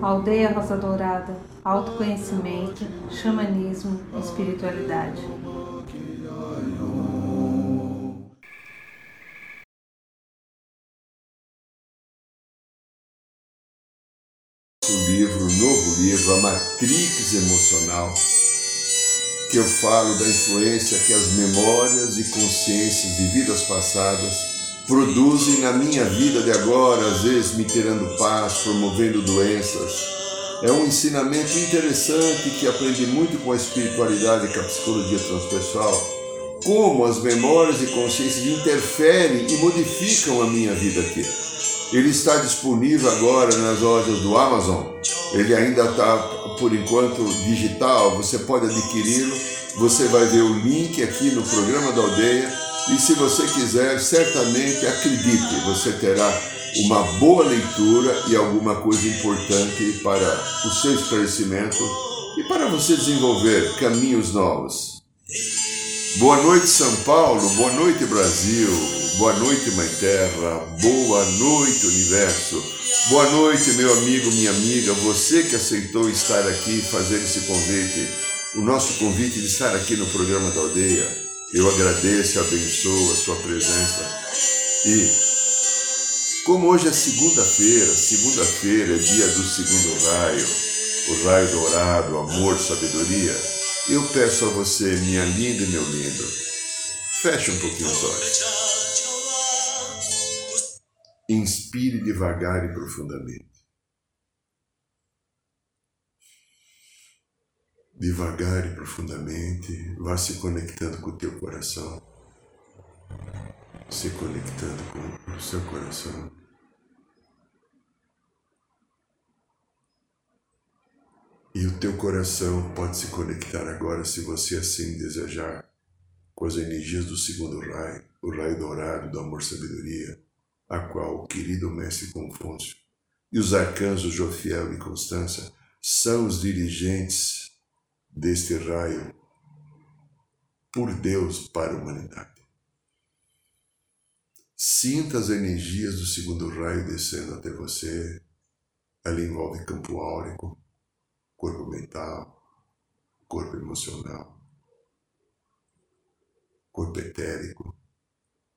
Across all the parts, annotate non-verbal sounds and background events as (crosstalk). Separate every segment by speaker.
Speaker 1: Aldeia Rosa Dourada, autoconhecimento, xamanismo, espiritualidade.
Speaker 2: O livro, o novo livro, A Matrix Emocional, que eu falo da influência que as memórias e consciências de vidas passadas produzem na minha vida de agora, às vezes me tirando paz, promovendo doenças. É um ensinamento interessante que aprendi muito com a espiritualidade e com a psicologia transpessoal, como as memórias e consciências interferem e modificam a minha vida aqui. Ele está disponível agora nas lojas do Amazon. Ele ainda está, por enquanto, digital. Você pode adquiri-lo. Você vai ver o link aqui no programa da aldeia e se você quiser, certamente acredite, você terá uma boa leitura e alguma coisa importante para o seu esclarecimento e para você desenvolver caminhos novos. Boa noite, São Paulo, boa noite, Brasil, boa noite, Mãe Terra, boa noite, Universo, boa noite, meu amigo, minha amiga, você que aceitou estar aqui e fazer esse convite, o nosso convite de estar aqui no programa da aldeia. Eu agradeço e abençoo a sua presença. E como hoje é segunda-feira, segunda-feira é dia do segundo raio, o raio dourado, amor, sabedoria, eu peço a você, minha linda e meu lindo, feche um pouquinho os olhos. Inspire devagar e profundamente. Devagar e profundamente, vá se conectando com o teu coração, se conectando com o seu coração. E o teu coração pode se conectar agora, se você assim desejar, com as energias do segundo raio, o raio dourado do amor-sabedoria, a qual o querido mestre Confúcio e os arcanjos Jofiel e Constância são os dirigentes deste raio por Deus para a humanidade. Sinta as energias do segundo raio descendo até você. Ela envolve campo áurico, corpo mental, corpo emocional, corpo etérico,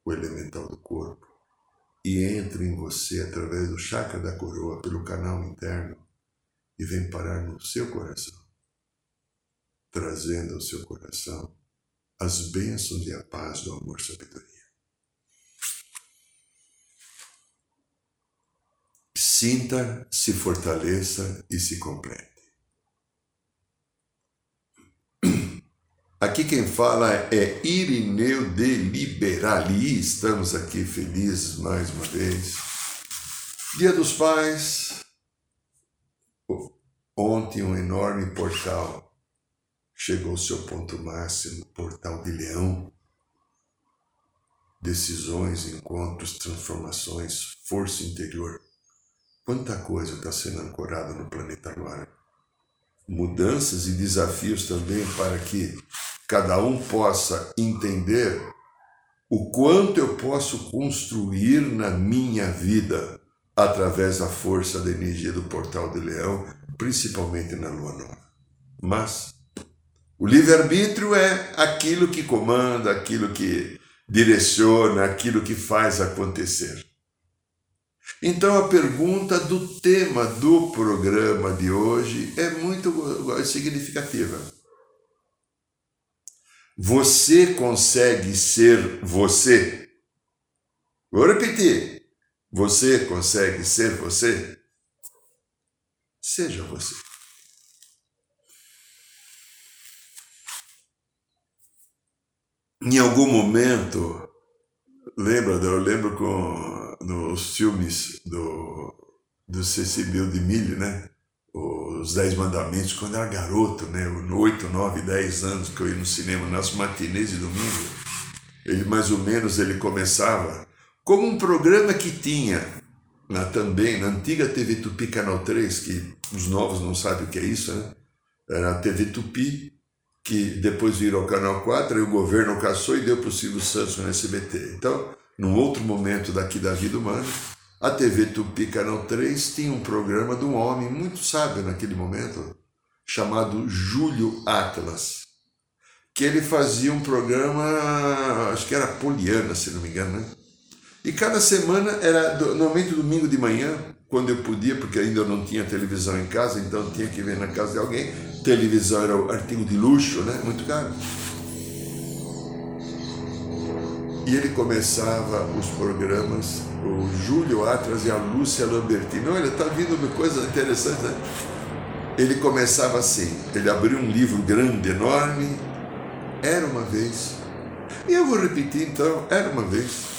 Speaker 2: o elemental do corpo, e entra em você através do chakra da coroa pelo canal interno e vem parar no seu coração trazendo ao seu coração as bênçãos e a paz do amor sabedoria. Sinta, se fortaleça e se complete. Aqui quem fala é Irineu de Liberali. Estamos aqui felizes mais uma vez. Dia dos Pais. Ontem um enorme portal chegou ao seu ponto máximo, portal de leão. Decisões, encontros, transformações, força interior. Quanta coisa está sendo ancorada no planeta agora. Mudanças e desafios também para que cada um possa entender o quanto eu posso construir na minha vida através da força da energia do portal de leão, principalmente na lua nova. Mas o livre-arbítrio é aquilo que comanda, aquilo que direciona, aquilo que faz acontecer. Então a pergunta do tema do programa de hoje é muito significativa. Você consegue ser você? Vou repetir. Você consegue ser você? Seja você. Em algum momento, lembra, eu lembro com nos filmes do, do C.C. De Milho, né? Os Dez Mandamentos, quando eu era garoto, né? Oito, nove, dez anos que eu ia no cinema, nas matinês de domingo, ele mais ou menos ele começava como um programa que tinha na, também na antiga TV Tupi Canal 3, que os novos não sabem o que é isso, né? Era a TV Tupi, que depois virou Canal 4, e o governo caçou e deu para o Silvio Santos no SBT. Então, num outro momento daqui da vida humana, a TV Tupi Canal 3 tinha um programa de um homem muito sábio naquele momento, chamado Júlio Atlas, que ele fazia um programa, acho que era Poliana, se não me engano, né? E cada semana era, normalmente domingo de manhã, quando eu podia, porque ainda não tinha televisão em casa, então tinha que ver na casa de alguém. Televisão era o artigo de luxo, né? Muito caro. E ele começava os programas, o Júlio Atras e a Lúcia Lambertini. Olha, está vindo uma coisa interessante, né? Ele começava assim, ele abriu um livro grande, enorme, era uma vez. E eu vou repetir então, era uma vez.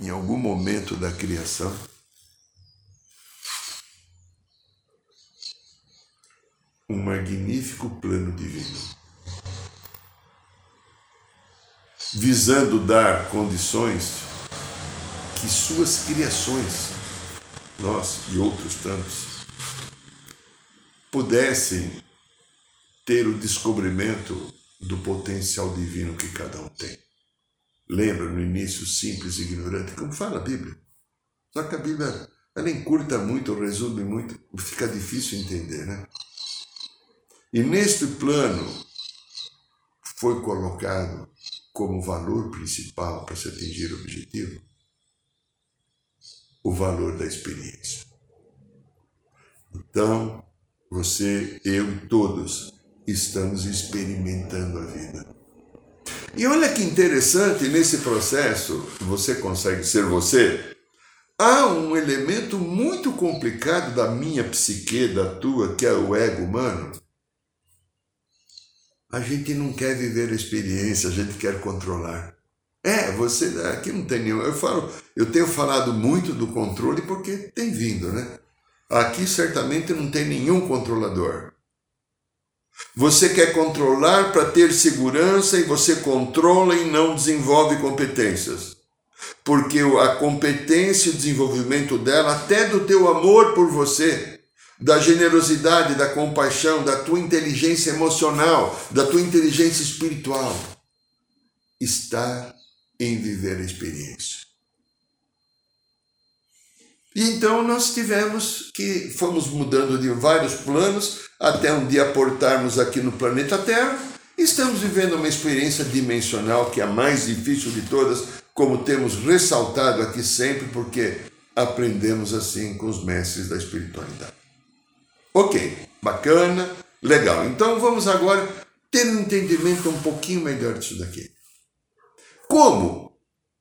Speaker 2: Em algum momento da criação, um magnífico plano divino visando dar condições que suas criações, nós e outros tantos, pudessem ter o descobrimento do potencial divino que cada um tem. Lembra no início simples e ignorante, como fala a Bíblia. Só que a Bíblia ela encurta muito, resume muito, fica difícil entender, né? E neste plano foi colocado como valor principal para se atingir o objetivo o valor da experiência. Então, você, eu e todos estamos experimentando a vida. E olha que interessante nesse processo, você consegue ser você. Há um elemento muito complicado da minha psique, da tua, que é o ego humano, a gente não quer viver a experiência, a gente quer controlar. É, você aqui não tem nenhum. Eu falo, eu tenho falado muito do controle porque tem vindo, né? Aqui certamente não tem nenhum controlador. Você quer controlar para ter segurança e você controla e não desenvolve competências. Porque a competência e o desenvolvimento dela, até do teu amor por você, da generosidade, da compaixão, da tua inteligência emocional, da tua inteligência espiritual, está em viver a experiência. E então nós tivemos que fomos mudando de vários planos até um dia portarmos aqui no planeta Terra. Estamos vivendo uma experiência dimensional que é a mais difícil de todas, como temos ressaltado aqui sempre, porque aprendemos assim com os mestres da espiritualidade. Ok, bacana, legal. Então vamos agora ter um entendimento um pouquinho melhor disso daqui. Como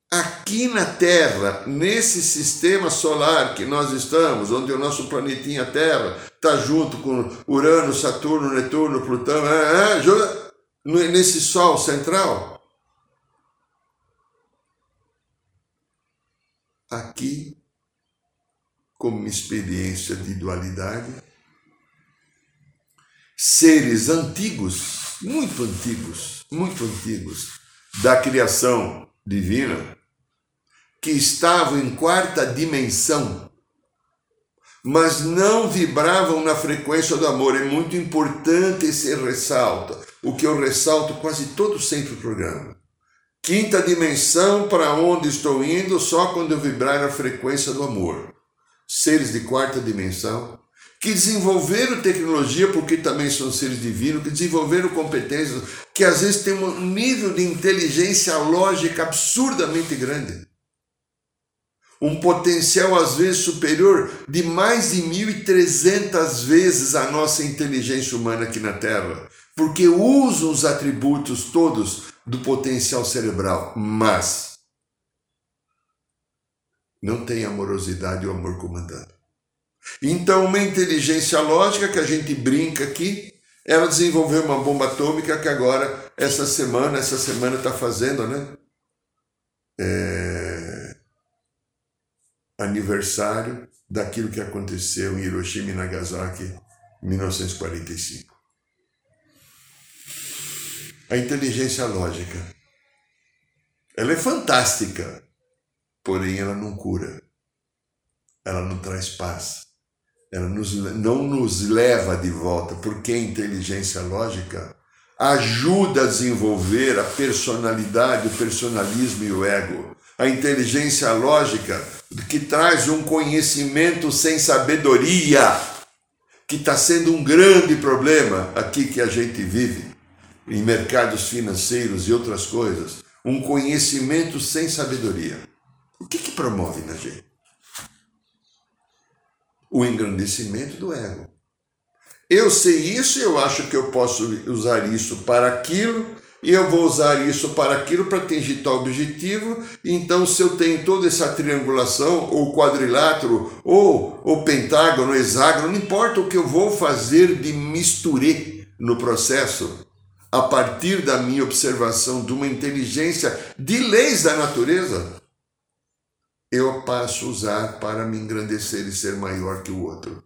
Speaker 2: aqui na Terra, nesse sistema solar que nós estamos, onde o nosso planetinha Terra está junto com Urano, Saturno, Netuno, Plutão, é, é, nesse Sol central, aqui, como experiência de dualidade, seres antigos, muito antigos, muito antigos, da criação divina, que estavam em quarta dimensão, mas não vibravam na frequência do amor. É muito importante esse ressalto, o que eu ressalto quase todo sempre o programa. Quinta dimensão, para onde estou indo, só quando eu vibrar na frequência do amor. Seres de quarta dimensão que desenvolveram tecnologia, porque também são seres divinos, que desenvolveram competências, que às vezes têm um nível de inteligência lógica absurdamente grande. Um potencial às vezes superior de mais de 1.300 vezes a nossa inteligência humana aqui na Terra, porque usam os atributos todos do potencial cerebral, mas não tem amorosidade ou amor comandante. Então, uma inteligência lógica que a gente brinca aqui, ela desenvolveu uma bomba atômica que agora, essa semana, essa semana está fazendo, né? É... Aniversário daquilo que aconteceu em Hiroshima e Nagasaki em 1945. A inteligência lógica, ela é fantástica, porém ela não cura, ela não traz paz nos, não nos leva de volta, porque a inteligência lógica ajuda a desenvolver a personalidade, o personalismo e o ego. a inteligência lógica que traz um conhecimento sem sabedoria, que está sendo um grande problema aqui que a gente vive, em mercados financeiros e outras coisas. Um conhecimento sem sabedoria. O que, que promove na gente? O engrandecimento do ego. Eu sei isso, eu acho que eu posso usar isso para aquilo, e eu vou usar isso para aquilo para atingir tal objetivo. Então, se eu tenho toda essa triangulação, ou quadrilátero, ou o pentágono, hexágono, não importa o que eu vou fazer de misturê no processo, a partir da minha observação de uma inteligência de leis da natureza, eu passo a usar para me engrandecer e ser maior que o outro.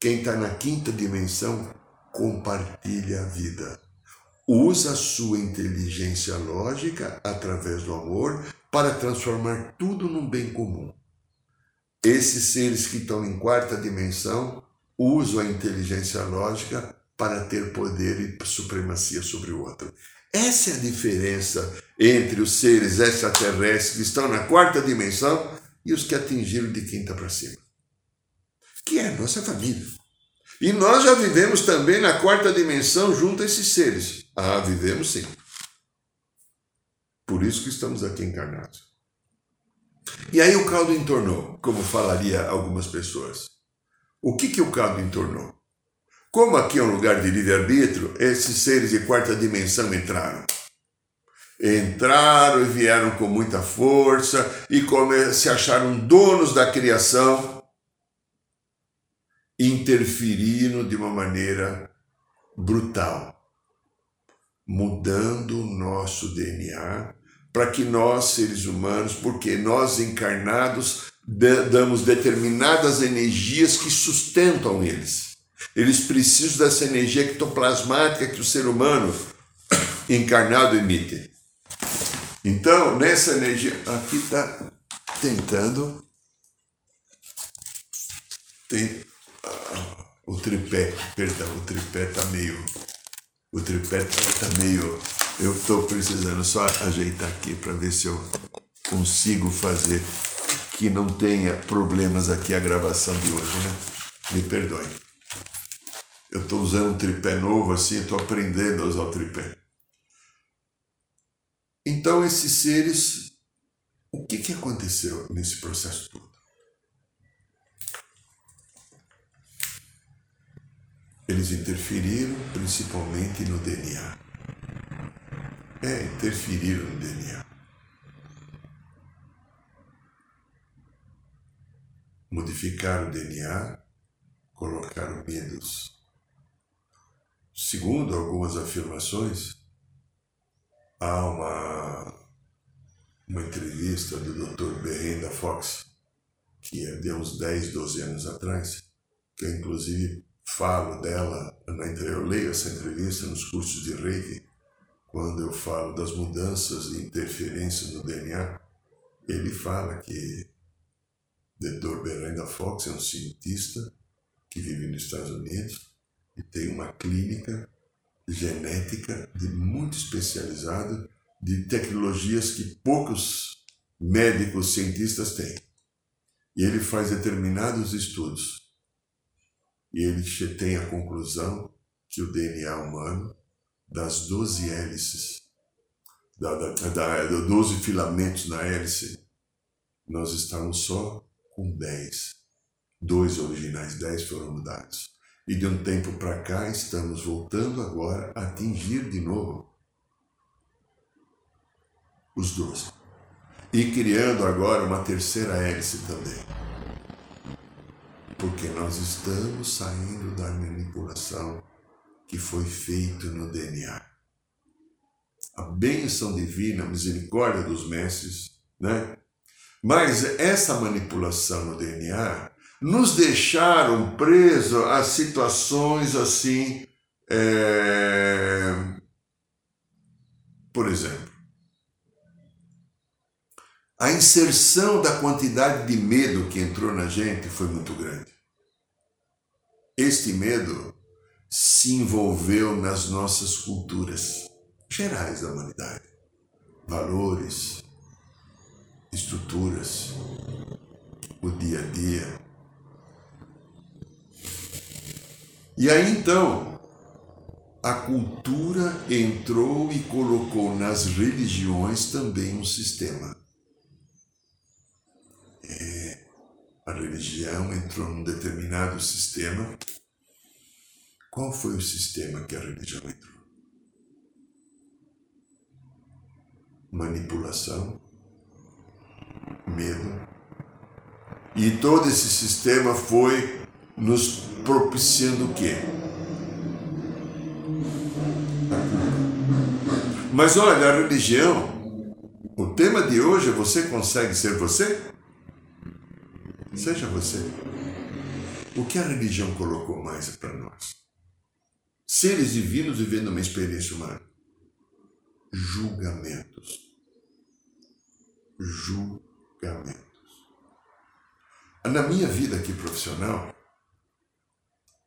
Speaker 2: Quem está na quinta dimensão compartilha a vida usa a sua inteligência lógica através do amor para transformar tudo num bem comum. Esses seres que estão em quarta dimensão usam a inteligência lógica para ter poder e supremacia sobre o outro. Essa é a diferença entre os seres extraterrestres que estão na quarta dimensão e os que atingiram de quinta para cima, que é a nossa família. E nós já vivemos também na quarta dimensão junto a esses seres. Ah, vivemos sim. Por isso que estamos aqui encarnados. E aí o caldo entornou, como falaria algumas pessoas. O que, que o caldo entornou? Como aqui é um lugar de livre-arbítrio, esses seres de quarta dimensão entraram. Entraram e vieram com muita força e se acharam donos da criação, interferindo de uma maneira brutal mudando o nosso DNA para que nós, seres humanos, porque nós encarnados damos determinadas energias que sustentam eles. Eles precisam dessa energia ectoplasmática que o ser humano (coughs) encarnado emite. Então, nessa energia, aqui está tentando. Tem ah, o tripé, perdão, o tripé está meio o tripé tá meio. Eu estou precisando só ajeitar aqui para ver se eu consigo fazer que não tenha problemas aqui a gravação de hoje, né? Me perdoe. Eu estou usando um tripé novo assim, estou aprendendo a usar o tripé. Então, esses seres, o que, que aconteceu nesse processo todo? Eles interferiram principalmente no DNA. É, interferiram no DNA. Modificaram o DNA, colocaram medos. Segundo algumas afirmações, há uma, uma entrevista do Dr. Berrenda Fox, que é de uns 10, 12 anos atrás, que eu inclusive falo dela, eu leio essa entrevista nos cursos de Reiki, quando eu falo das mudanças e interferências no DNA, ele fala que Dr. Berenda Fox é um cientista que vive nos Estados Unidos e tem uma clínica genética de muito especializada de tecnologias que poucos médicos cientistas têm. E ele faz determinados estudos e ele tem a conclusão que o DNA humano, das 12 hélices, da, da, da, 12 filamentos na hélice, nós estamos só com 10. Dois originais, 10 foram mudados. E de um tempo para cá estamos voltando agora a atingir de novo os 12. E criando agora uma terceira hélice também porque nós estamos saindo da manipulação que foi feita no DNA. A bênção divina, a misericórdia dos mestres, né? Mas essa manipulação no DNA nos deixaram presos a situações assim, é... por exemplo, a inserção da quantidade de medo que entrou na gente foi muito grande. Este medo se envolveu nas nossas culturas gerais da humanidade, valores, estruturas, o dia a dia. E aí então, a cultura entrou e colocou nas religiões também um sistema. É, a religião entrou num determinado sistema. Qual foi o sistema que a religião entrou? Manipulação, medo. E todo esse sistema foi nos propiciando o quê? Mas olha, a religião, o tema de hoje é você consegue ser você? Seja você. O que a religião colocou mais para nós? Seres divinos vivendo uma experiência humana. Julgamentos. Julgamentos. Na minha vida aqui profissional,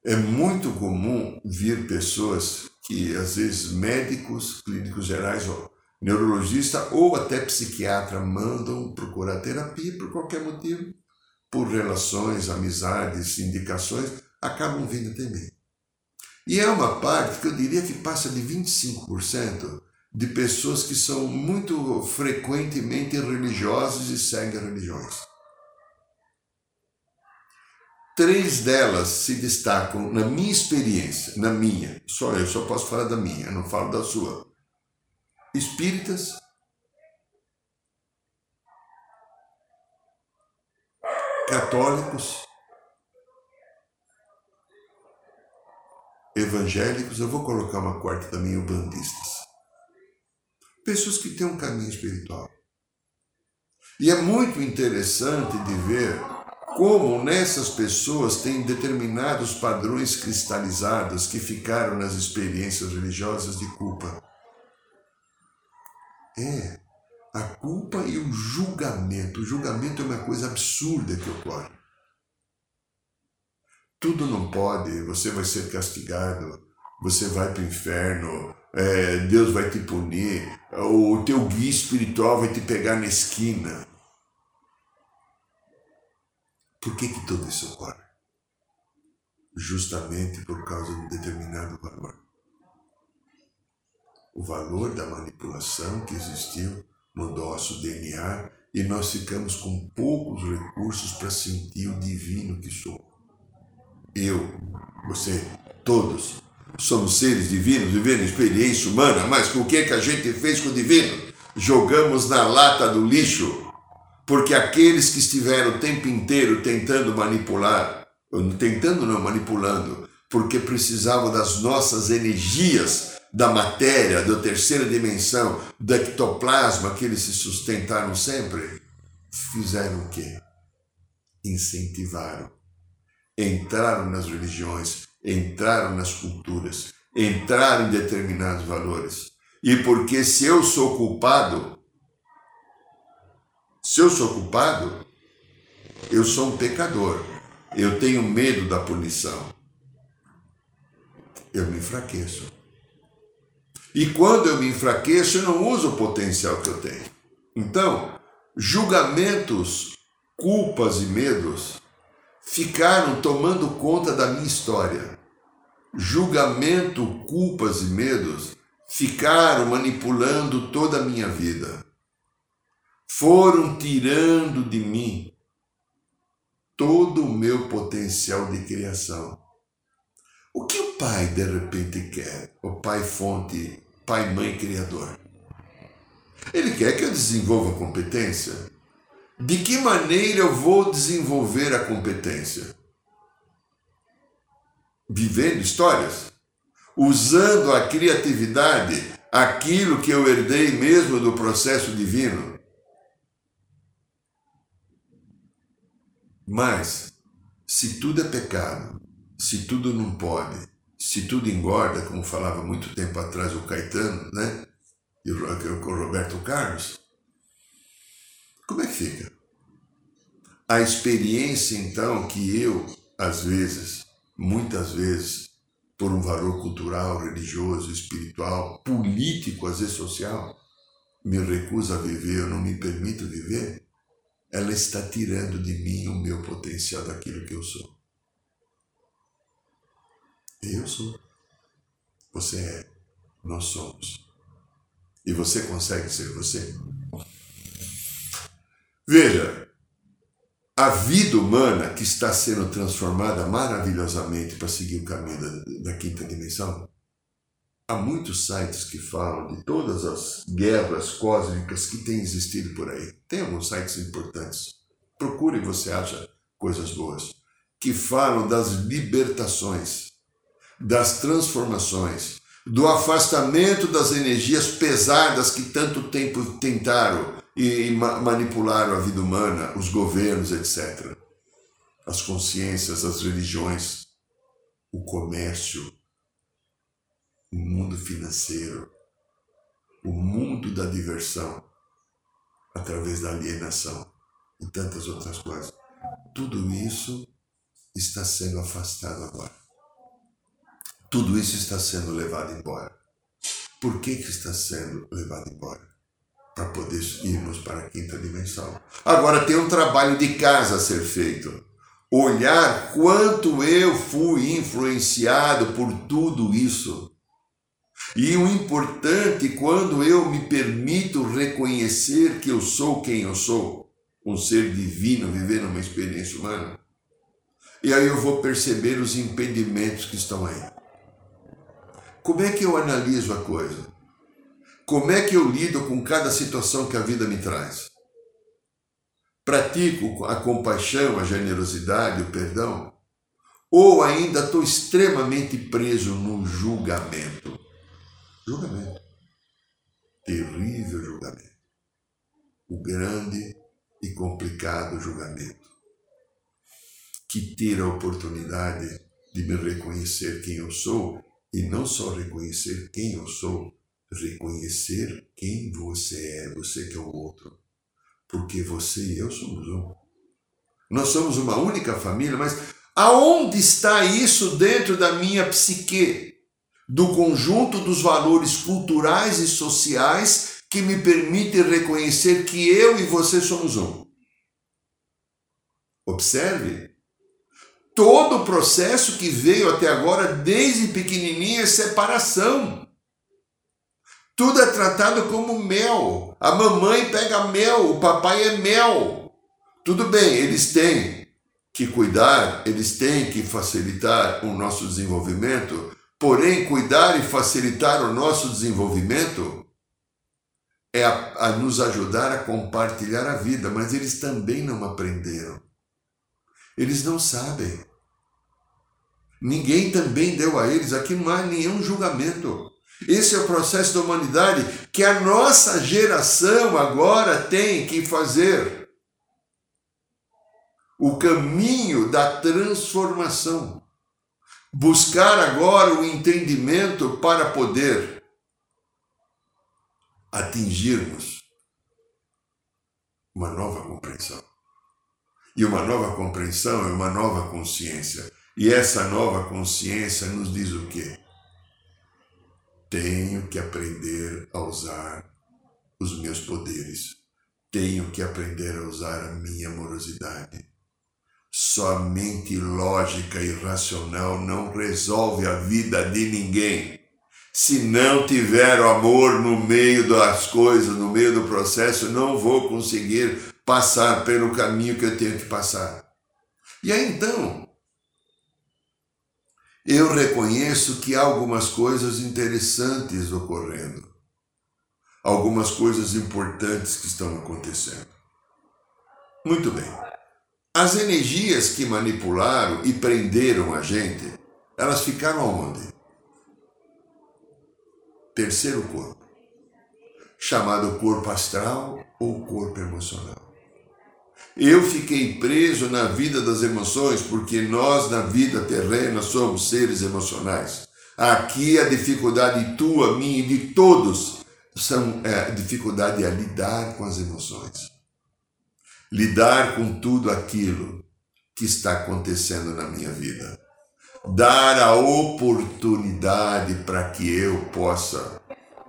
Speaker 2: é muito comum vir pessoas que, às vezes, médicos, clínicos gerais, ou neurologista ou até psiquiatra mandam procurar terapia por qualquer motivo, por relações, amizades, indicações, acabam vindo mim. E é uma parte que eu diria que passa de 25% de pessoas que são muito frequentemente religiosas e seguem religiões. Três delas se destacam na minha experiência, na minha, só eu só posso falar da minha, eu não falo da sua. Espíritas, católicos, evangélicos, eu vou colocar uma quarta também, ubandistas. Pessoas que têm um caminho espiritual. E é muito interessante de ver como nessas pessoas tem determinados padrões cristalizados que ficaram nas experiências religiosas de culpa. É, a culpa e o julgamento. O julgamento é uma coisa absurda que ocorre. Tudo não pode, você vai ser castigado, você vai para o inferno, é, Deus vai te punir, o teu guia espiritual vai te pegar na esquina. Por que, que tudo isso ocorre? Justamente por causa de um determinado valor. O valor da manipulação que existiu no nosso DNA e nós ficamos com poucos recursos para sentir o divino que sou. Eu, você, todos somos seres divinos vivendo experiência humana, mas o que, que a gente fez com o divino? Jogamos na lata do lixo porque aqueles que estiveram o tempo inteiro tentando manipular, tentando não manipulando, porque precisavam das nossas energias da matéria, da terceira dimensão, do ectoplasma que eles se sustentaram sempre, fizeram o quê? Incentivaram. Entraram nas religiões, entraram nas culturas, entraram em determinados valores. E porque se eu sou culpado, se eu sou culpado, eu sou um pecador. Eu tenho medo da punição. Eu me enfraqueço. E quando eu me enfraqueço, eu não uso o potencial que eu tenho. Então, julgamentos, culpas e medos ficaram tomando conta da minha história. Julgamento, culpas e medos ficaram manipulando toda a minha vida foram tirando de mim todo o meu potencial de criação. O que o pai de repente quer? O pai fonte, pai, mãe, criador. Ele quer que eu desenvolva competência. De que maneira eu vou desenvolver a competência? Vivendo histórias? Usando a criatividade, aquilo que eu herdei mesmo do processo divino? Mas, se tudo é pecado, se tudo não pode, se tudo engorda, como falava muito tempo atrás o Caetano, né? E o, o Roberto Carlos, como é que fica? A experiência, então, que eu, às vezes, muitas vezes, por um valor cultural, religioso, espiritual, político, às vezes social, me recuso a viver, eu não me permito viver, ela está tirando de mim o meu potencial daquilo que eu sou. Eu sou. Você é. Nós somos. E você consegue ser você? Veja, a vida humana que está sendo transformada maravilhosamente para seguir o caminho da, da quinta dimensão. Há muitos sites que falam de todas as guerras cósmicas que têm existido por aí. Tem alguns sites importantes. Procure você acha coisas boas. Que falam das libertações, das transformações, do afastamento das energias pesadas que tanto tempo tentaram e manipularam a vida humana, os governos, etc. As consciências, as religiões, o comércio, o mundo financeiro, o mundo da diversão, através da alienação e tantas outras coisas. Tudo isso está sendo afastado agora. Tudo isso está sendo levado embora. Por que, que está sendo levado embora? para poder irmos para a quinta dimensão. Agora tem um trabalho de casa a ser feito. Olhar quanto eu fui influenciado por tudo isso. E o importante, quando eu me permito reconhecer que eu sou quem eu sou, um ser divino vivendo uma experiência humana, e aí eu vou perceber os impedimentos que estão aí. Como é que eu analiso a coisa? Como é que eu lido com cada situação que a vida me traz? Pratico a compaixão, a generosidade, o perdão? Ou ainda estou extremamente preso no julgamento? Julgamento. Terrível julgamento. O grande e complicado julgamento. Que tira a oportunidade de me reconhecer quem eu sou e não só reconhecer quem eu sou, reconhecer quem você é, você que é o outro. Porque você e eu somos um. Nós somos uma única família, mas aonde está isso dentro da minha psique? Do conjunto dos valores culturais e sociais que me permitem reconhecer que eu e você somos um. Observe. Todo o processo que veio até agora, desde pequenininha, é separação. Tudo é tratado como mel. A mamãe pega mel, o papai é mel. Tudo bem, eles têm que cuidar, eles têm que facilitar o nosso desenvolvimento, porém, cuidar e facilitar o nosso desenvolvimento é a, a nos ajudar a compartilhar a vida, mas eles também não aprenderam. Eles não sabem. Ninguém também deu a eles, aqui não há nenhum julgamento. Esse é o processo da humanidade que a nossa geração agora tem que fazer. O caminho da transformação. Buscar agora o entendimento para poder atingirmos uma nova compreensão. E uma nova compreensão é uma nova consciência. E essa nova consciência nos diz o quê? Tenho que aprender a usar os meus poderes. Tenho que aprender a usar a minha amorosidade. Somente lógica e racional não resolve a vida de ninguém. Se não tiver o amor no meio das coisas, no meio do processo, não vou conseguir passar pelo caminho que eu tenho que passar. E aí então, eu reconheço que há algumas coisas interessantes ocorrendo, algumas coisas importantes que estão acontecendo. Muito bem. As energias que manipularam e prenderam a gente, elas ficaram onde? Terceiro corpo, chamado corpo astral ou corpo emocional. Eu fiquei preso na vida das emoções porque nós, na vida terrena, somos seres emocionais. Aqui a dificuldade tua, minha e de todos são é, a dificuldade é lidar com as emoções. Lidar com tudo aquilo que está acontecendo na minha vida. Dar a oportunidade para que eu possa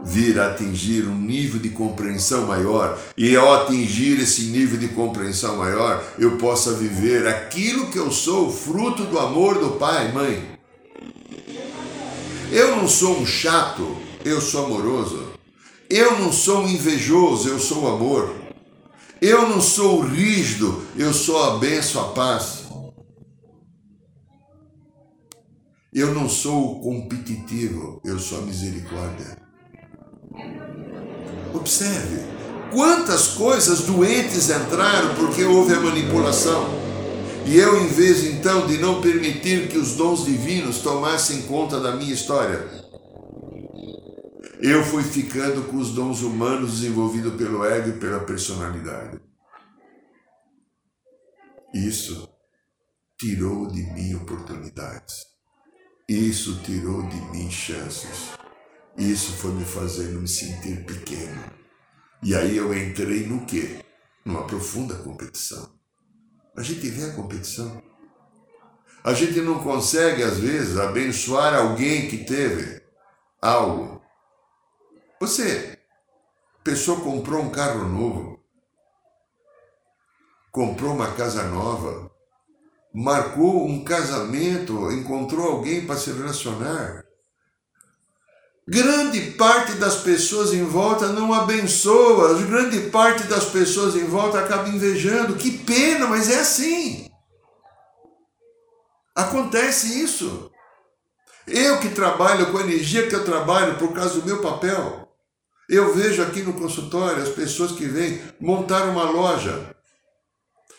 Speaker 2: vir a atingir um nível de compreensão maior, e ao atingir esse nível de compreensão maior, eu possa viver aquilo que eu sou, fruto do amor do pai e mãe. Eu não sou um chato, eu sou amoroso. Eu não sou um invejoso, eu sou amor. Eu não sou rígido, eu sou a benção, a paz. Eu não sou competitivo, eu sou a misericórdia. Observe quantas coisas doentes entraram porque houve a manipulação. E eu, em vez então de não permitir que os dons divinos tomassem conta da minha história, eu fui ficando com os dons humanos desenvolvidos pelo ego e pela personalidade. Isso tirou de mim oportunidades. Isso tirou de mim chances. Isso foi me fazendo me sentir pequeno. E aí eu entrei no quê? Numa profunda competição. A gente vê a competição. A gente não consegue, às vezes, abençoar alguém que teve algo você, pessoa comprou um carro novo, comprou uma casa nova, marcou um casamento, encontrou alguém para se relacionar. Grande parte das pessoas em volta não abençoa, grande parte das pessoas em volta acaba invejando. Que pena, mas é assim. Acontece isso. Eu que trabalho com a energia que eu trabalho por causa do meu papel, eu vejo aqui no consultório as pessoas que vêm montar uma loja.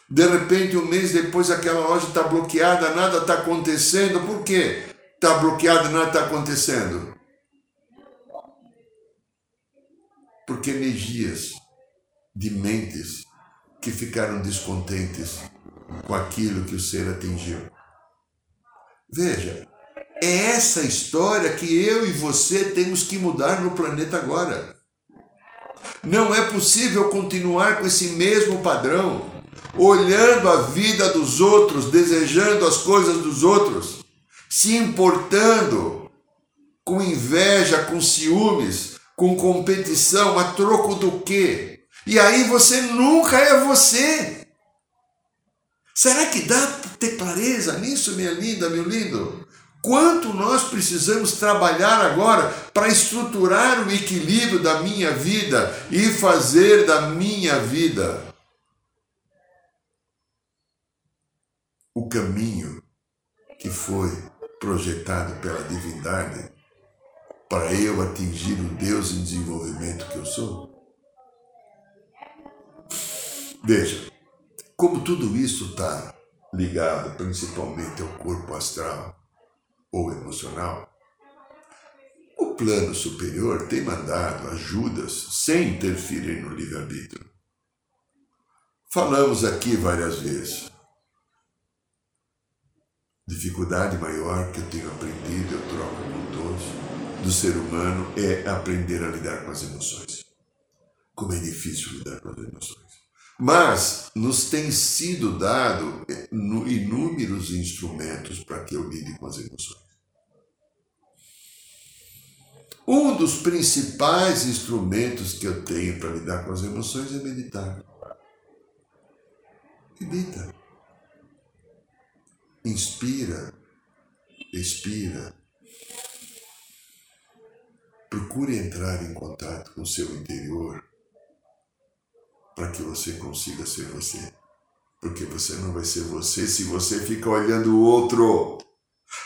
Speaker 2: De repente, um mês depois, aquela loja está bloqueada, nada está acontecendo. Por quê? Está bloqueada, nada está acontecendo. Porque energias de mentes que ficaram descontentes com aquilo que o ser atingiu. Veja, é essa história que eu e você temos que mudar no planeta agora. Não é possível continuar com esse mesmo padrão, olhando a vida dos outros, desejando as coisas dos outros, se importando com inveja, com ciúmes, com competição, a troco do quê? E aí você nunca é você. Será que dá ter clareza nisso, minha linda, meu lindo? Quanto nós precisamos trabalhar agora para estruturar o equilíbrio da minha vida e fazer da minha vida o caminho que foi projetado pela divindade para eu atingir o Deus em desenvolvimento que eu sou? Veja, como tudo isso está ligado principalmente ao corpo astral ou emocional, o plano superior tem mandado ajudas sem interferir no livre-arbítrio. Falamos aqui várias vezes. Dificuldade maior que eu tenho aprendido, eu troco com todos, do ser humano é aprender a lidar com as emoções. Como é difícil lidar com as emoções. Mas nos tem sido dado eh, inúmeros instrumentos para que eu lide com as emoções. Um dos principais instrumentos que eu tenho para lidar com as emoções é meditar. Medita. Inspira, expira. Procure entrar em contato com o seu interior para que você consiga ser você. Porque você não vai ser você se você fica olhando o outro.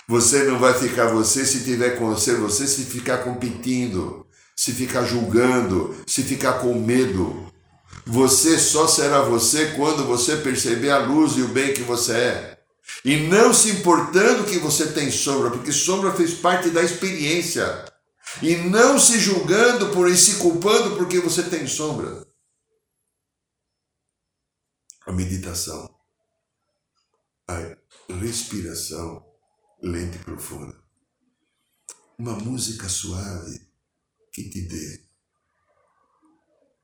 Speaker 2: Você não vai ficar você se tiver com você, você se ficar competindo, se ficar julgando, se ficar com medo. Você só será você quando você perceber a luz e o bem que você é. E não se importando que você tem sombra, porque sombra fez parte da experiência. E não se julgando por e se culpando porque você tem sombra. A meditação, a respiração, lenta e profunda. Uma música suave que te dê.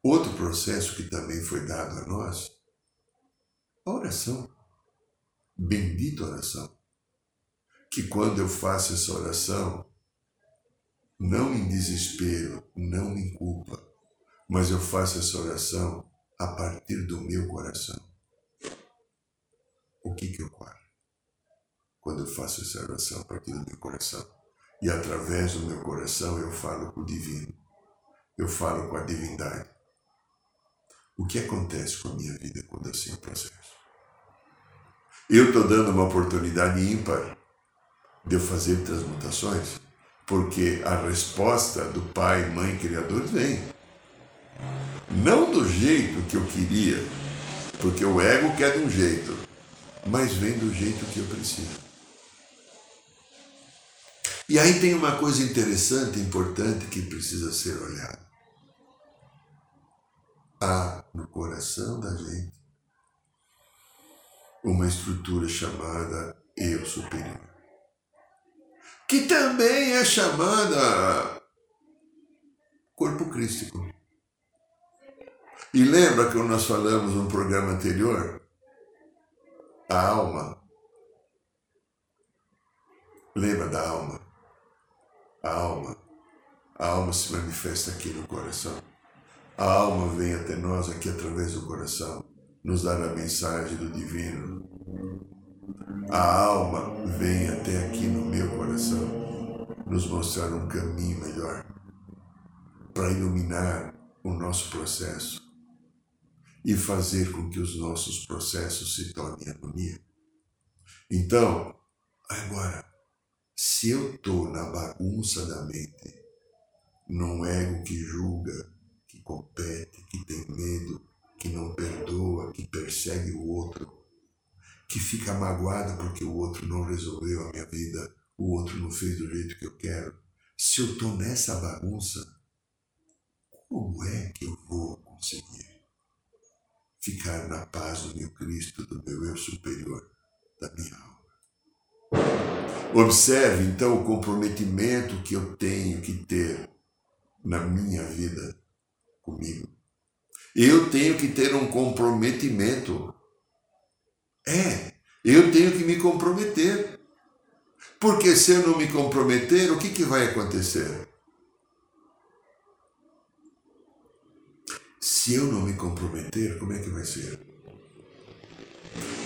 Speaker 2: Outro processo que também foi dado a nós, a oração. Bendita oração. Que quando eu faço essa oração, não em desespero, não em culpa, mas eu faço essa oração a partir do meu coração. O que, que eu falo? Quando eu faço essa oração a partir do meu coração. E através do meu coração eu falo com o divino. Eu falo com a divindade. O que acontece com a minha vida quando assim processo? Eu estou dando uma oportunidade ímpar de eu fazer transmutações, porque a resposta do Pai, Mãe, Criador vem. Não do jeito que eu queria, porque o ego quer de um jeito, mas vem do jeito que eu preciso. E aí tem uma coisa interessante, importante que precisa ser olhada. Há no coração da gente uma estrutura chamada eu superior, que também é chamada corpo crístico. E lembra que nós falamos no programa anterior? A alma. Lembra da alma? A alma. A alma se manifesta aqui no coração. A alma vem até nós aqui através do coração, nos dar a mensagem do divino. A alma vem até aqui no meu coração, nos mostrar um caminho melhor para iluminar o nosso processo e fazer com que os nossos processos se tornem harmonia. Então, agora, se eu estou na bagunça da mente, num ego que julga, que compete, que tem medo, que não perdoa, que persegue o outro, que fica magoado porque o outro não resolveu a minha vida, o outro não fez do jeito que eu quero. Se eu estou nessa bagunça, como é que eu vou conseguir? ficar na paz do meu Cristo, do meu eu superior, da minha alma. Observe então o comprometimento que eu tenho que ter na minha vida comigo. Eu tenho que ter um comprometimento. É, eu tenho que me comprometer. Porque se eu não me comprometer, o que, que vai acontecer? Se eu não me comprometer, como é que vai ser?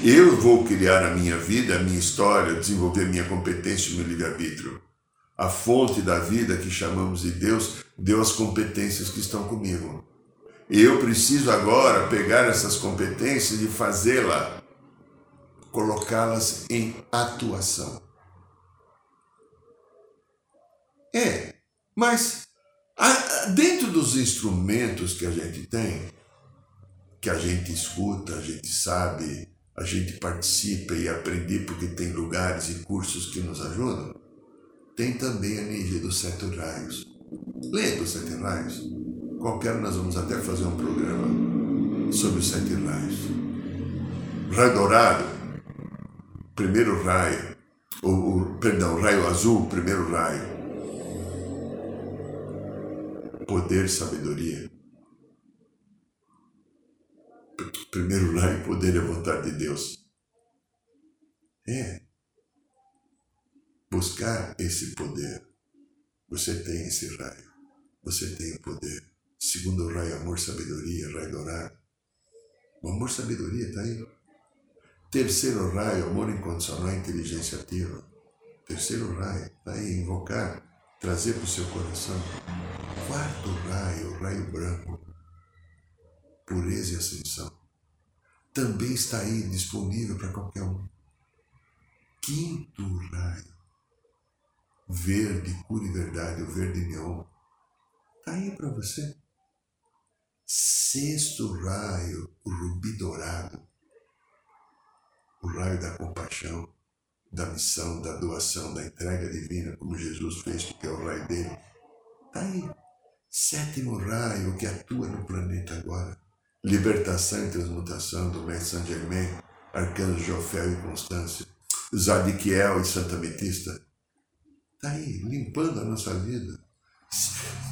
Speaker 2: Eu vou criar a minha vida, a minha história, desenvolver minha competência e meu livre-arbítrio. A fonte da vida que chamamos de Deus deu as competências que estão comigo. Eu preciso agora pegar essas competências e fazê-la, colocá-las em atuação. É, mas Dentro dos instrumentos que a gente tem, que a gente escuta, a gente sabe, a gente participa e aprende porque tem lugares e cursos que nos ajudam, tem também a energia dos sete raios. Lembra dos sete raios? Qualquer nós vamos até fazer um programa sobre os sete raios. Raio dourado, primeiro raio, o, perdão, raio azul, primeiro raio poder, sabedoria. Primeiro raio, poder é vontade de Deus. É. Buscar esse poder. Você tem esse raio. Você tem o poder. Segundo raio, amor, sabedoria, raio dourado. O amor, sabedoria está aí. Terceiro raio, amor incondicional, inteligência ativa. Terceiro raio, está aí, invocar trazer para o seu coração. Quarto raio, raio branco, pureza e ascensão, também está aí disponível para qualquer um. Quinto raio, verde, cura e verdade, o verde neon, está aí para você. Sexto raio, o rubi dourado, o raio da compaixão, da missão, da doação, da entrega divina, como Jesus fez, porque é o raio dele. Está aí. Sétimo raio que atua no planeta agora. Libertação e transmutação do Mestre Saint Germain, Arcanjo Jofel e Constância, Zadiquiel e Santa Metista. Está aí, limpando a nossa vida.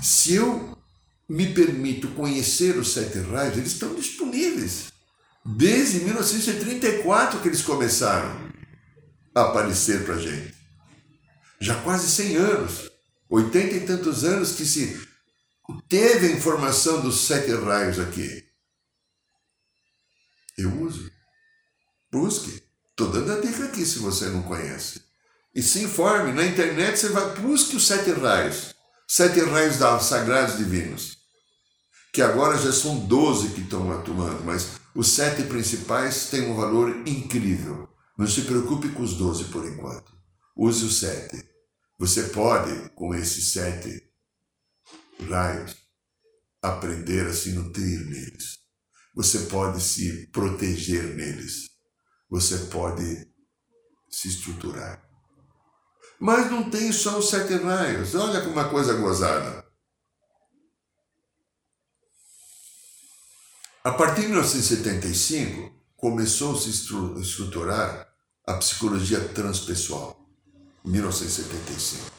Speaker 2: Se eu me permito conhecer os sete raios, eles estão disponíveis. Desde 1934 que eles começaram aparecer para a gente. Já quase 100 anos Oitenta e tantos anos que se teve a informação dos sete raios aqui. Eu uso. Busque. Estou dando a dica aqui se você não conhece. E se informe. Na internet você vai, busque os sete raios. Sete raios da sagrados divinos. Que agora já são doze que estão atuando, mas os sete principais têm um valor incrível. Não se preocupe com os doze por enquanto. Use os sete. Você pode, com esses sete raios, aprender a se nutrir neles. Você pode se proteger neles. Você pode se estruturar. Mas não tem só os sete raios. Olha como uma coisa gozada. A partir de 1975, começou a se estruturar a psicologia transpessoal. 1975.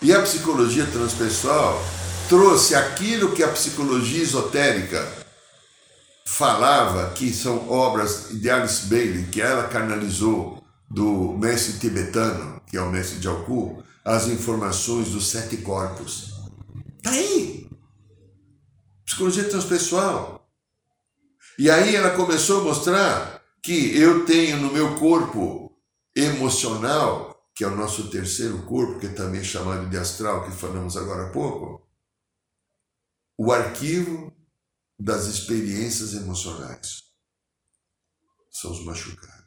Speaker 2: E a psicologia transpessoal trouxe aquilo que a psicologia esotérica falava que são obras de Alice Bailey, que ela canalizou do mestre tibetano, que é o mestre de Alku, as informações dos sete corpos. Tá aí! Psicologia transpessoal. E aí ela começou a mostrar que eu tenho no meu corpo emocional, que é o nosso terceiro corpo, que é também chamado de astral, que falamos agora há pouco, o arquivo das experiências emocionais. São os machucados.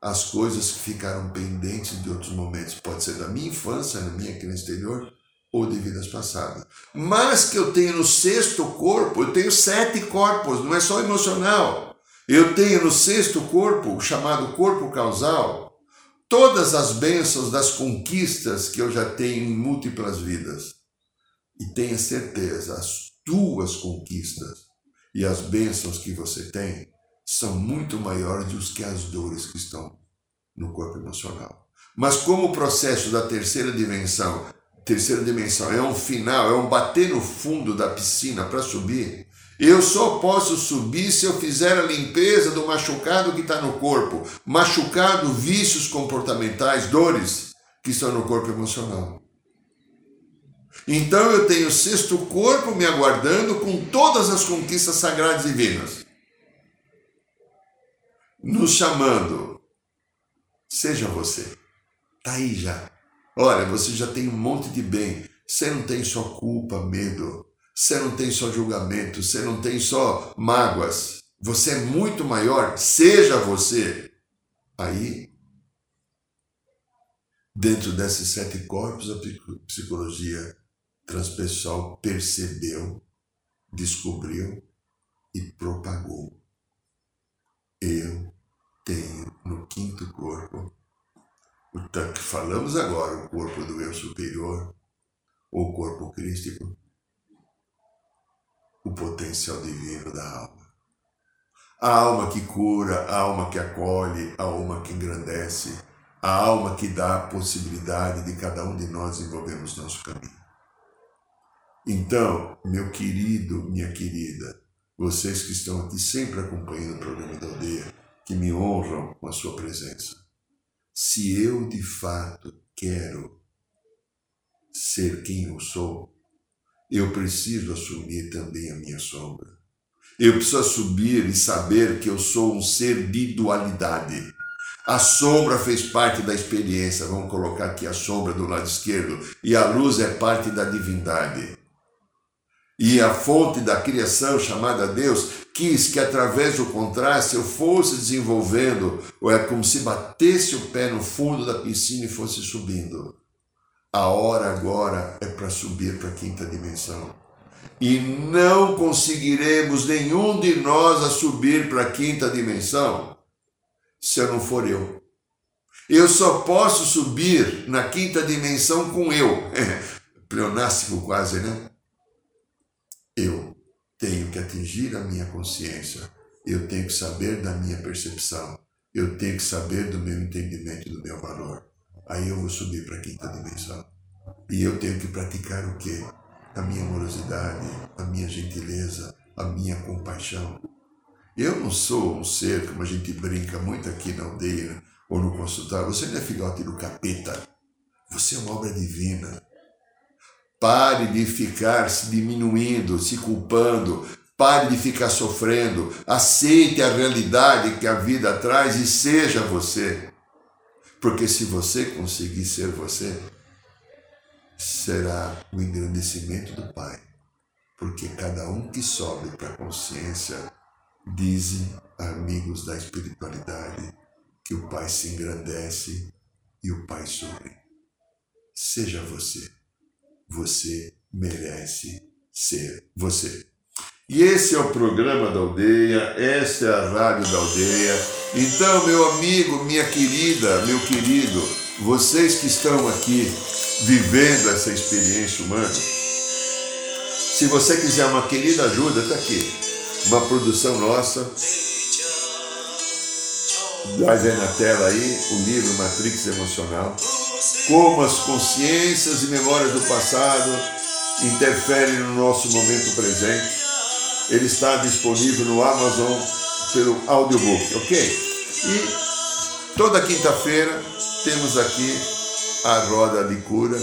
Speaker 2: As coisas que ficaram pendentes de outros momentos. Pode ser da minha infância, na minha criança exterior, ou de vidas passadas. Mas que eu tenho no sexto corpo, eu tenho sete corpos, não é só emocional. Eu tenho no sexto corpo, chamado corpo causal, todas as bênçãos das conquistas que eu já tenho em múltiplas vidas. E tenha certeza, tuas conquistas e as bênçãos que você tem são muito maiores do que as dores que estão no corpo emocional. Mas como o processo da terceira dimensão terceira dimensão, é um final, é um bater no fundo da piscina para subir. Eu só posso subir se eu fizer a limpeza do machucado que está no corpo. Machucado, vícios comportamentais, dores que estão no corpo emocional. Então eu tenho o sexto corpo me aguardando com todas as conquistas sagradas e divinas. Nos chamando. Seja você. Está aí já. Olha, você já tem um monte de bem. Você não tem só culpa, medo. Você não tem só julgamento. Você não tem só mágoas. Você é muito maior. Seja você. Aí, dentro desses sete corpos, a psicologia transpessoal percebeu, descobriu e propagou. Eu tenho no quinto corpo Portanto, falamos agora o corpo do eu superior, ou corpo crístico, o potencial divino da alma. A alma que cura, a alma que acolhe, a alma que engrandece, a alma que dá a possibilidade de cada um de nós desenvolvermos nosso caminho. Então, meu querido, minha querida, vocês que estão aqui sempre acompanhando o programa da aldeia, que me honram com a sua presença se eu de fato quero ser quem eu sou, eu preciso assumir também a minha sombra. Eu preciso assumir e saber que eu sou um ser de dualidade. A sombra fez parte da experiência, vamos colocar aqui a sombra do lado esquerdo, e a luz é parte da divindade. E a fonte da criação, chamada Deus, quis que através do contraste eu fosse desenvolvendo, ou é como se batesse o pé no fundo da piscina e fosse subindo. A hora agora é para subir para a quinta dimensão. E não conseguiremos nenhum de nós a subir para a quinta dimensão se eu não for eu. Eu só posso subir na quinta dimensão com eu. (laughs) Pleonástico quase, né? Eu tenho que atingir a minha consciência, eu tenho que saber da minha percepção, eu tenho que saber do meu entendimento e do meu valor. Aí eu vou subir para a quinta dimensão. E eu tenho que praticar o quê? A minha amorosidade, a minha gentileza, a minha compaixão. Eu não sou um ser, como a gente brinca muito aqui na aldeia ou no consultório, você não é filhote do capeta. Você é uma obra divina. Pare de ficar se diminuindo, se culpando, pare de ficar sofrendo, aceite a realidade que a vida traz e seja você. Porque se você conseguir ser você, será o engrandecimento do Pai. Porque cada um que sobe para a consciência, dizem amigos da espiritualidade, que o Pai se engrandece e o Pai sorri. Seja você. Você merece ser você. E esse é o programa da aldeia, essa é a rádio da aldeia. Então, meu amigo, minha querida, meu querido, vocês que estão aqui vivendo essa experiência humana, se você quiser uma querida ajuda, está aqui. Uma produção nossa. Vai ver na tela aí o livro Matrix Emocional como as consciências e memórias do passado interferem no nosso momento presente. Ele está disponível no Amazon pelo audiobook, ok? E toda quinta-feira temos aqui a Roda de Cura,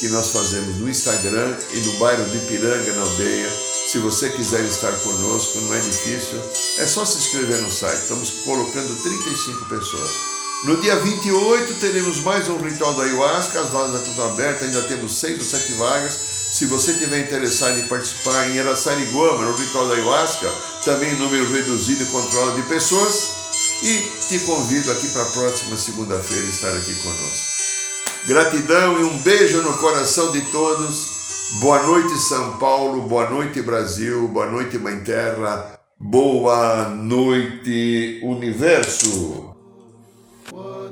Speaker 2: que nós fazemos no Instagram e no bairro de Piranga, na aldeia. Se você quiser estar conosco, não é difícil, é só se inscrever no site. Estamos colocando 35 pessoas. No dia 28 teremos mais um ritual da ayahuasca, as vagas estão abertas, ainda temos seis ou sete vagas. Se você tiver interessado em participar em Araçariguama, no ritual da ayahuasca, também número reduzido e controle de pessoas. E te convido aqui para a próxima segunda-feira estar aqui conosco. Gratidão e um beijo no coração de todos. Boa noite, São Paulo. Boa noite, Brasil. Boa noite, Mãe Terra. Boa noite, Universo.